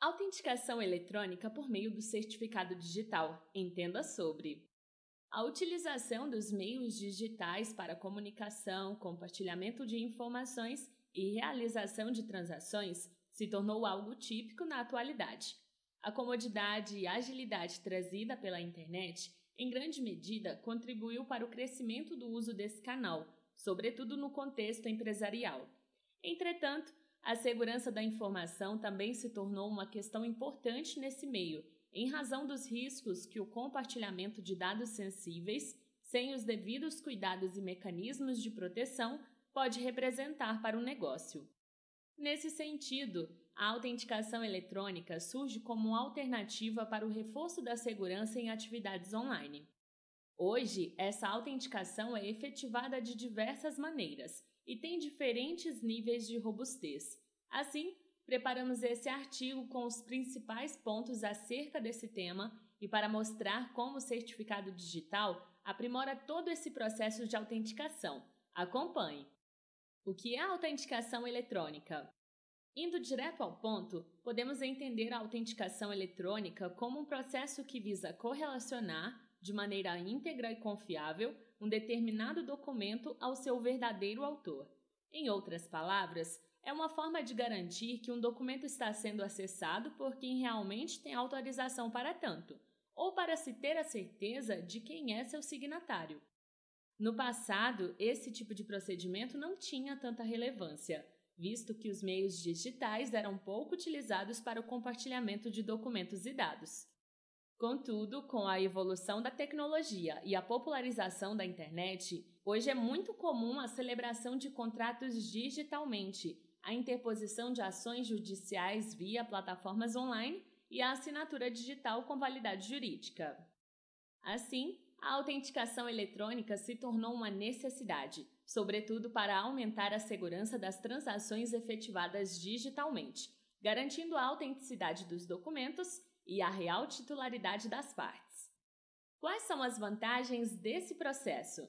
Autenticação eletrônica por meio do certificado digital. Entenda sobre. A utilização dos meios digitais para comunicação, compartilhamento de informações e realização de transações se tornou algo típico na atualidade. A comodidade e agilidade trazida pela internet, em grande medida, contribuiu para o crescimento do uso desse canal, sobretudo no contexto empresarial. Entretanto, a segurança da informação também se tornou uma questão importante nesse meio, em razão dos riscos que o compartilhamento de dados sensíveis, sem os devidos cuidados e mecanismos de proteção, pode representar para o negócio. Nesse sentido, a autenticação eletrônica surge como alternativa para o reforço da segurança em atividades online. Hoje, essa autenticação é efetivada de diversas maneiras e tem diferentes níveis de robustez. Assim, preparamos esse artigo com os principais pontos acerca desse tema e para mostrar como o certificado digital aprimora todo esse processo de autenticação. Acompanhe! O que é a autenticação eletrônica? Indo direto ao ponto, podemos entender a autenticação eletrônica como um processo que visa correlacionar, de maneira íntegra e confiável, um determinado documento ao seu verdadeiro autor. Em outras palavras, é uma forma de garantir que um documento está sendo acessado por quem realmente tem autorização para tanto, ou para se ter a certeza de quem é seu signatário. No passado, esse tipo de procedimento não tinha tanta relevância, visto que os meios digitais eram pouco utilizados para o compartilhamento de documentos e dados. Contudo, com a evolução da tecnologia e a popularização da internet, hoje é muito comum a celebração de contratos digitalmente, a interposição de ações judiciais via plataformas online e a assinatura digital com validade jurídica. Assim, a autenticação eletrônica se tornou uma necessidade, sobretudo para aumentar a segurança das transações efetivadas digitalmente, garantindo a autenticidade dos documentos e a real titularidade das partes. Quais são as vantagens desse processo?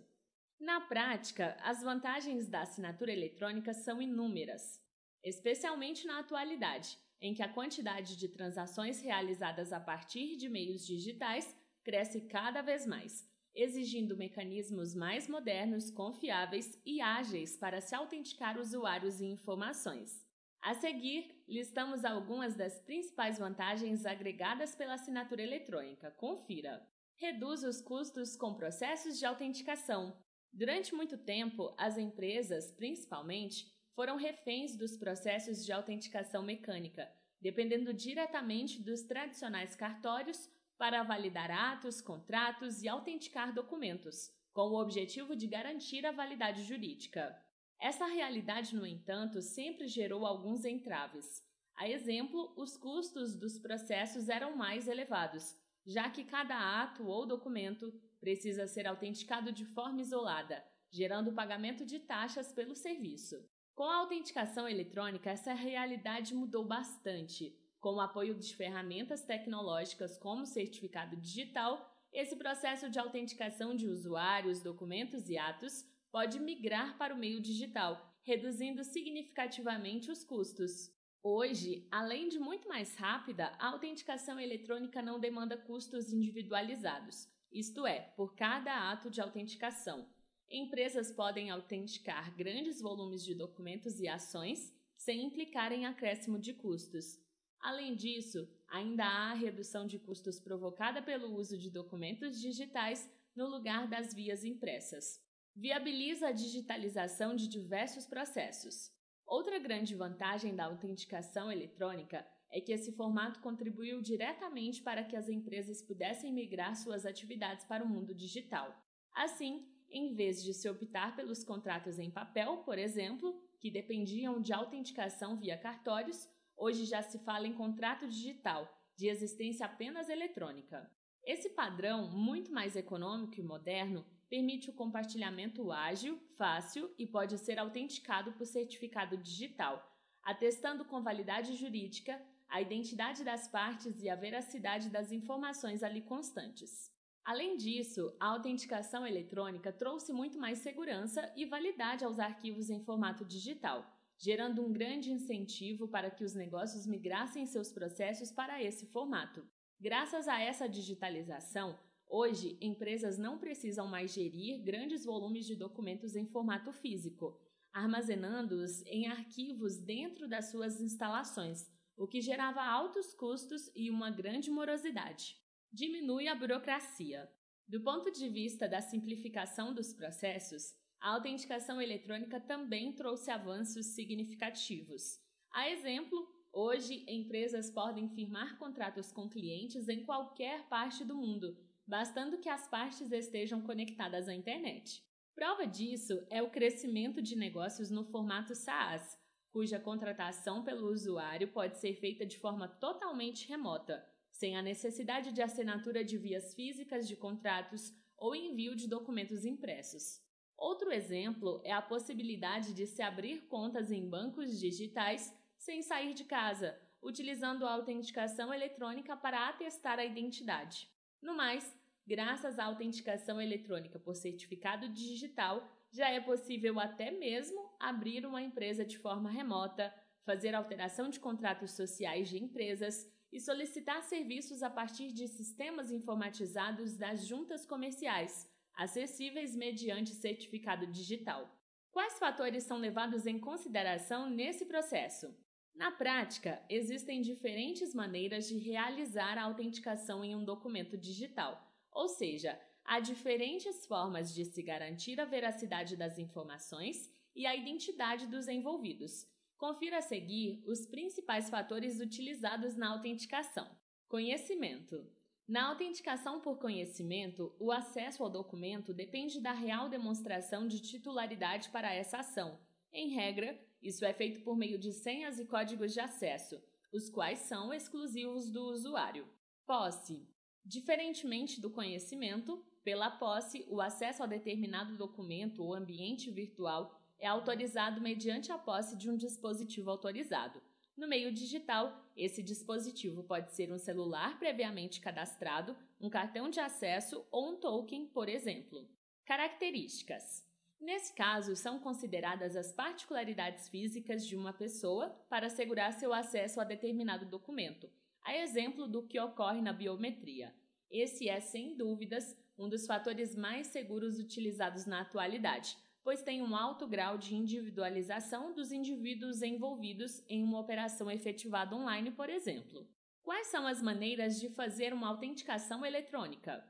Na prática, as vantagens da assinatura eletrônica são inúmeras, especialmente na atualidade, em que a quantidade de transações realizadas a partir de meios digitais cresce cada vez mais, exigindo mecanismos mais modernos, confiáveis e ágeis para se autenticar usuários e informações. A seguir, listamos algumas das principais vantagens agregadas pela assinatura eletrônica. Confira. Reduz os custos com processos de autenticação. Durante muito tempo, as empresas, principalmente, foram reféns dos processos de autenticação mecânica, dependendo diretamente dos tradicionais cartórios para validar atos, contratos e autenticar documentos, com o objetivo de garantir a validade jurídica. Essa realidade, no entanto, sempre gerou alguns entraves. A exemplo, os custos dos processos eram mais elevados, já que cada ato ou documento precisa ser autenticado de forma isolada, gerando o pagamento de taxas pelo serviço. Com a autenticação eletrônica, essa realidade mudou bastante. Com o apoio de ferramentas tecnológicas como o certificado digital, esse processo de autenticação de usuários, documentos e atos pode migrar para o meio digital, reduzindo significativamente os custos. Hoje, além de muito mais rápida, a autenticação eletrônica não demanda custos individualizados, isto é, por cada ato de autenticação. Empresas podem autenticar grandes volumes de documentos e ações sem implicar em acréscimo de custos. Além disso, ainda há a redução de custos provocada pelo uso de documentos digitais no lugar das vias impressas viabiliza a digitalização de diversos processos. Outra grande vantagem da autenticação eletrônica é que esse formato contribuiu diretamente para que as empresas pudessem migrar suas atividades para o mundo digital. Assim, em vez de se optar pelos contratos em papel, por exemplo, que dependiam de autenticação via cartórios, hoje já se fala em contrato digital, de existência apenas eletrônica. Esse padrão, muito mais econômico e moderno, permite o compartilhamento ágil, fácil e pode ser autenticado por certificado digital, atestando com validade jurídica a identidade das partes e a veracidade das informações ali constantes. Além disso, a autenticação eletrônica trouxe muito mais segurança e validade aos arquivos em formato digital, gerando um grande incentivo para que os negócios migrassem seus processos para esse formato. Graças a essa digitalização, hoje empresas não precisam mais gerir grandes volumes de documentos em formato físico, armazenando-os em arquivos dentro das suas instalações, o que gerava altos custos e uma grande morosidade. Diminui a burocracia. Do ponto de vista da simplificação dos processos, a autenticação eletrônica também trouxe avanços significativos. A exemplo, hoje empresas podem firmar contratos com clientes em qualquer parte do mundo, bastando que as partes estejam conectadas à internet. Prova disso é o crescimento de negócios no formato SaaS, cuja contratação pelo usuário pode ser feita de forma totalmente remota, sem a necessidade de assinatura de vias físicas de contratos ou envio de documentos impressos. Outro exemplo é a possibilidade de se abrir contas em bancos digitais sem sair de casa, utilizando a autenticação eletrônica para atestar a identidade. No mais, graças à autenticação eletrônica por certificado digital, já é possível até mesmo abrir uma empresa de forma remota, fazer alteração de contratos sociais de empresas e solicitar serviços a partir de sistemas informatizados das juntas comerciais acessíveis mediante certificado digital. Quais fatores são levados em consideração nesse processo? Na prática, existem diferentes maneiras de realizar a autenticação em um documento digital, ou seja, há diferentes formas de se garantir a veracidade das informações e a identidade dos envolvidos. Confira a seguir os principais fatores utilizados na autenticação: conhecimento. Na autenticação por conhecimento, o acesso ao documento depende da real demonstração de titularidade para essa ação. Em regra, isso é feito por meio de senhas e códigos de acesso, os quais são exclusivos do usuário. Posse. Diferentemente do conhecimento, pela posse, o acesso a determinado documento ou ambiente virtual é autorizado mediante a posse de um dispositivo autorizado. No meio digital, esse dispositivo pode ser um celular previamente cadastrado, um cartão de acesso ou um token, por exemplo. Características: Nesse caso, são consideradas as particularidades físicas de uma pessoa para assegurar seu acesso a determinado documento, a exemplo do que ocorre na biometria. Esse é, sem dúvidas, um dos fatores mais seguros utilizados na atualidade, pois tem um alto grau de individualização dos indivíduos envolvidos em uma operação efetivada online, por exemplo. Quais são as maneiras de fazer uma autenticação eletrônica?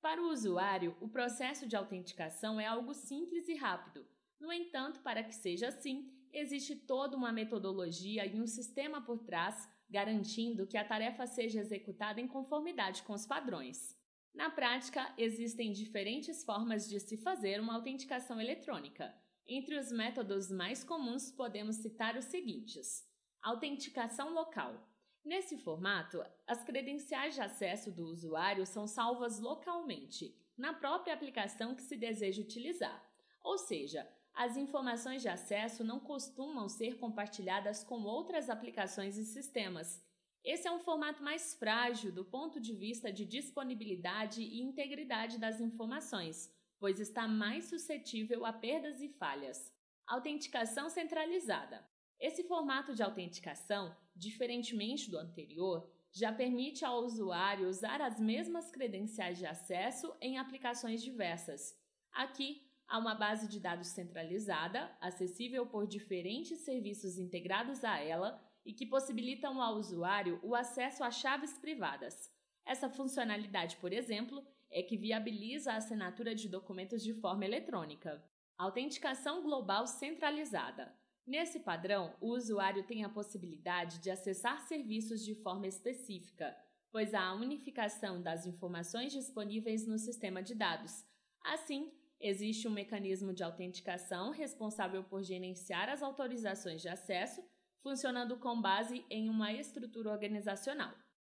Para o usuário, o processo de autenticação é algo simples e rápido. No entanto, para que seja assim, existe toda uma metodologia e um sistema por trás garantindo que a tarefa seja executada em conformidade com os padrões. Na prática, existem diferentes formas de se fazer uma autenticação eletrônica. Entre os métodos mais comuns, podemos citar os seguintes: autenticação local. Nesse formato, as credenciais de acesso do usuário são salvas localmente, na própria aplicação que se deseja utilizar. Ou seja, as informações de acesso não costumam ser compartilhadas com outras aplicações e sistemas, esse é um formato mais frágil do ponto de vista de disponibilidade e integridade das informações, pois está mais suscetível a perdas e falhas. Autenticação centralizada. Esse formato de autenticação, diferentemente do anterior, já permite ao usuário usar as mesmas credenciais de acesso em aplicações diversas. Aqui, há uma base de dados centralizada, acessível por diferentes serviços integrados a ela e que possibilitam ao usuário o acesso a chaves privadas. Essa funcionalidade, por exemplo, é que viabiliza a assinatura de documentos de forma eletrônica. Autenticação global centralizada. Nesse padrão, o usuário tem a possibilidade de acessar serviços de forma específica, pois há a unificação das informações disponíveis no sistema de dados. Assim, existe um mecanismo de autenticação responsável por gerenciar as autorizações de acesso funcionando com base em uma estrutura organizacional.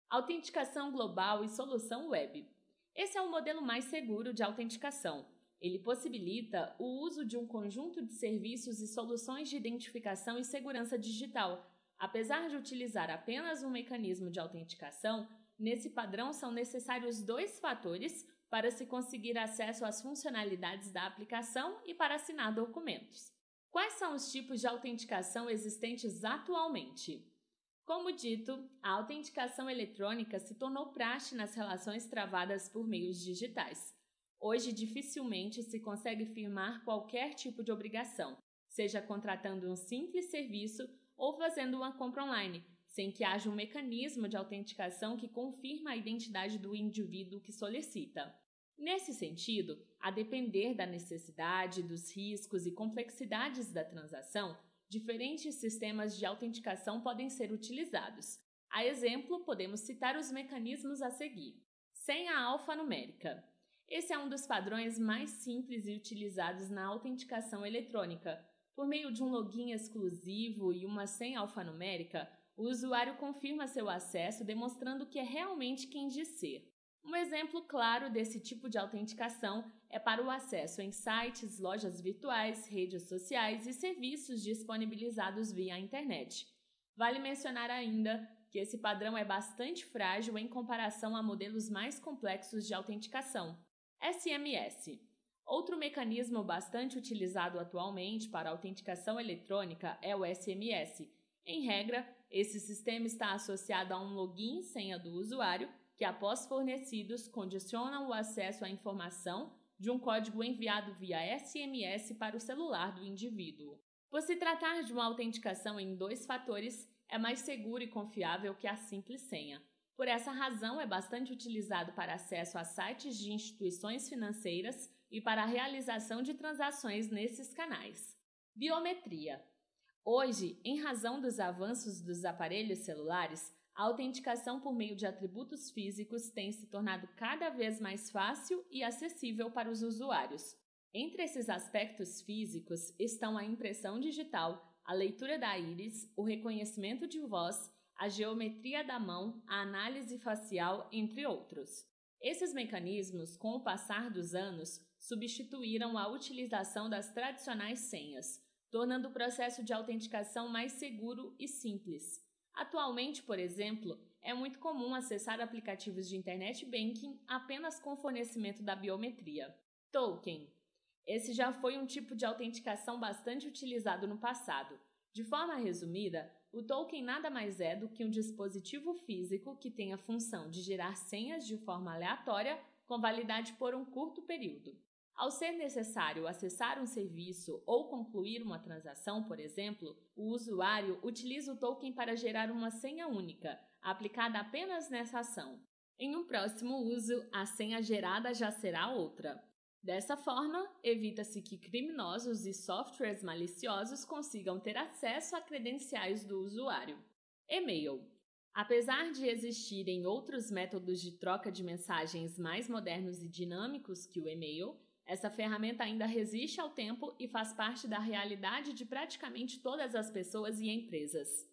Autenticação global e solução web. Esse é o modelo mais seguro de autenticação. Ele possibilita o uso de um conjunto de serviços e soluções de identificação e segurança digital. Apesar de utilizar apenas um mecanismo de autenticação, nesse padrão são necessários dois fatores para se conseguir acesso às funcionalidades da aplicação e para assinar documentos. Quais são os tipos de autenticação existentes atualmente? Como dito, a autenticação eletrônica se tornou praxe nas relações travadas por meios digitais. Hoje, dificilmente se consegue firmar qualquer tipo de obrigação, seja contratando um simples serviço ou fazendo uma compra online, sem que haja um mecanismo de autenticação que confirma a identidade do indivíduo que solicita. Nesse sentido, a depender da necessidade, dos riscos e complexidades da transação, diferentes sistemas de autenticação podem ser utilizados. A exemplo, podemos citar os mecanismos a seguir. Senha alfanumérica. Esse é um dos padrões mais simples e utilizados na autenticação eletrônica. Por meio de um login exclusivo e uma senha alfanumérica, o usuário confirma seu acesso demonstrando que é realmente quem diz ser. Um exemplo claro desse tipo de autenticação é para o acesso em sites, lojas virtuais, redes sociais e serviços disponibilizados via internet. Vale mencionar ainda que esse padrão é bastante frágil em comparação a modelos mais complexos de autenticação. SMS. Outro mecanismo bastante utilizado atualmente para autenticação eletrônica é o SMS. Em regra, esse sistema está associado a um login e senha do usuário que, após fornecidos, condicionam o acesso à informação de um código enviado via SMS para o celular do indivíduo. Por se tratar de uma autenticação em dois fatores, é mais seguro e confiável que a simples senha. Por essa razão, é bastante utilizado para acesso a sites de instituições financeiras e para a realização de transações nesses canais. Biometria. Hoje, em razão dos avanços dos aparelhos celulares, a autenticação por meio de atributos físicos tem se tornado cada vez mais fácil e acessível para os usuários. Entre esses aspectos físicos estão a impressão digital, a leitura da íris, o reconhecimento de voz, a geometria da mão, a análise facial, entre outros. Esses mecanismos, com o passar dos anos, substituíram a utilização das tradicionais senhas, tornando o processo de autenticação mais seguro e simples. Atualmente, por exemplo, é muito comum acessar aplicativos de internet banking apenas com fornecimento da biometria. Token. Esse já foi um tipo de autenticação bastante utilizado no passado. De forma resumida, o token nada mais é do que um dispositivo físico que tem a função de gerar senhas de forma aleatória com validade por um curto período. Ao ser necessário acessar um serviço ou concluir uma transação, por exemplo, o usuário utiliza o token para gerar uma senha única, aplicada apenas nessa ação. Em um próximo uso, a senha gerada já será outra. Dessa forma, evita-se que criminosos e softwares maliciosos consigam ter acesso a credenciais do usuário. E-mail. Apesar de existirem outros métodos de troca de mensagens mais modernos e dinâmicos que o e-mail, essa ferramenta ainda resiste ao tempo e faz parte da realidade de praticamente todas as pessoas e empresas.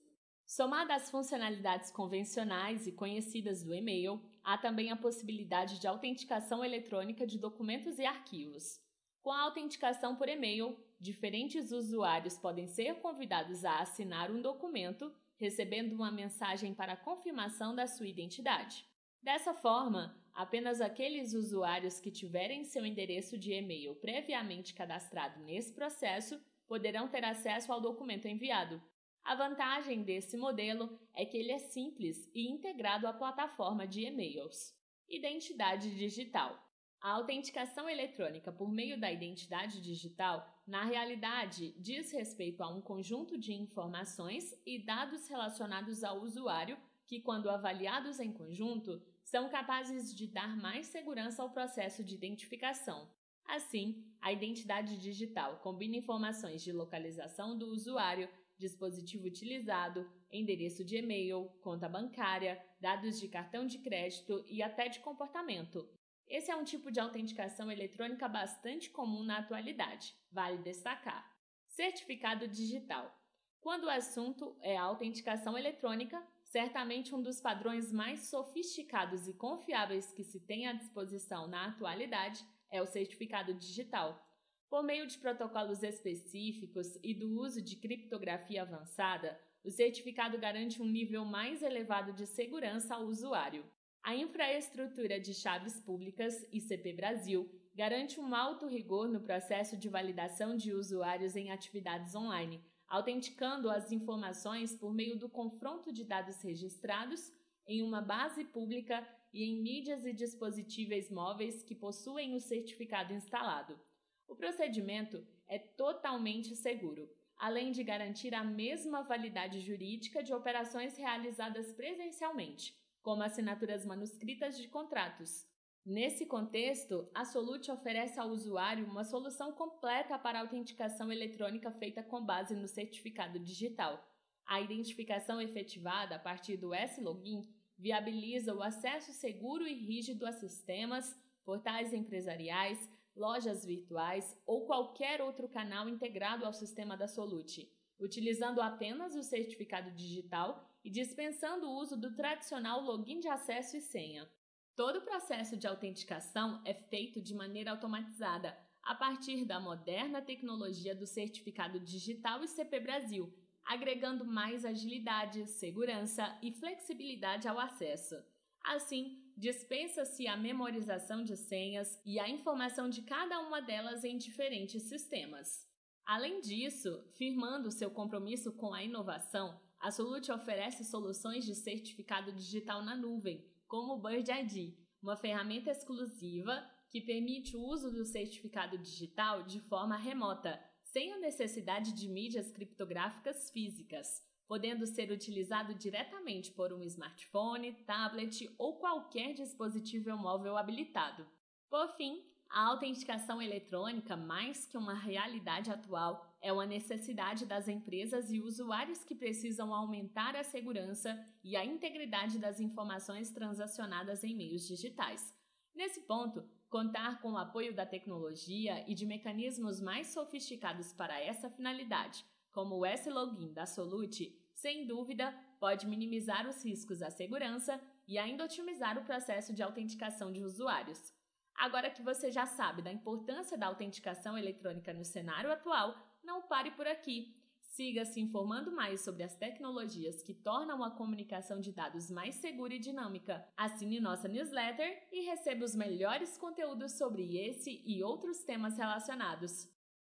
Somada às funcionalidades convencionais e conhecidas do e-mail, há também a possibilidade de autenticação eletrônica de documentos e arquivos. Com a autenticação por e-mail, diferentes usuários podem ser convidados a assinar um documento, recebendo uma mensagem para confirmação da sua identidade. Dessa forma, apenas aqueles usuários que tiverem seu endereço de e-mail previamente cadastrado nesse processo poderão ter acesso ao documento enviado. A vantagem desse modelo é que ele é simples e integrado à plataforma de e-mails. Identidade digital. A autenticação eletrônica por meio da identidade digital, na realidade, diz respeito a um conjunto de informações e dados relacionados ao usuário que, quando avaliados em conjunto, são capazes de dar mais segurança ao processo de identificação. Assim, a identidade digital combina informações de localização do usuário, dispositivo utilizado, endereço de e-mail, conta bancária, dados de cartão de crédito e até de comportamento. Esse é um tipo de autenticação eletrônica bastante comum na atualidade, vale destacar. Certificado digital. Quando o assunto é autenticação eletrônica, certamente um dos padrões mais sofisticados e confiáveis que se tem à disposição na atualidade é o certificado digital. Por meio de protocolos específicos e do uso de criptografia avançada, o certificado garante um nível mais elevado de segurança ao usuário. A infraestrutura de chaves públicas, ICP Brasil, garante um alto rigor no processo de validação de usuários em atividades online, autenticando as informações por meio do confronto de dados registrados em uma base pública e em mídias e dispositivos móveis que possuem o certificado instalado. O procedimento é totalmente seguro, além de garantir a mesma validade jurídica de operações realizadas presencialmente, como assinaturas manuscritas de contratos. Nesse contexto, a Solute oferece ao usuário uma solução completa para a autenticação eletrônica feita com base no certificado digital. A identificação efetivada a partir do S-Login viabiliza o acesso seguro e rígido a sistemas, portais empresariais, lojas virtuais ou qualquer outro canal integrado ao sistema da Solute, utilizando apenas o certificado digital e dispensando o uso do tradicional login de acesso e senha. Todo o processo de autenticação é feito de maneira automatizada a partir da moderna tecnologia do certificado digital ICP Brasil, agregando mais agilidade, segurança e flexibilidade ao acesso. Assim, dispensa-se a memorização de senhas e a informação de cada uma delas em diferentes sistemas. Além disso, firmando seu compromisso com a inovação, a Solute oferece soluções de certificado digital na nuvem, como o Bird ID, uma ferramenta exclusiva que permite o uso do certificado digital de forma remota, sem a necessidade de mídias criptográficas físicas, podendo ser utilizado diretamente por um smartphone, tablet ou qualquer dispositivo móvel habilitado. Por fim, a autenticação eletrônica, mais que uma realidade atual, é uma necessidade das empresas e usuários que precisam aumentar a segurança e a integridade das informações transacionadas em meios digitais. Nesse ponto, Contar com o apoio da tecnologia e de mecanismos mais sofisticados para essa finalidade, como o S-Login da Solute, sem dúvida, pode minimizar os riscos à segurança e ainda otimizar o processo de autenticação de usuários. Agora que você já sabe da importância da autenticação eletrônica no cenário atual, não pare por aqui. Siga se informando mais sobre as tecnologias que tornam a comunicação de dados mais segura e dinâmica. Assine nossa newsletter e receba os melhores conteúdos sobre esse e outros temas relacionados.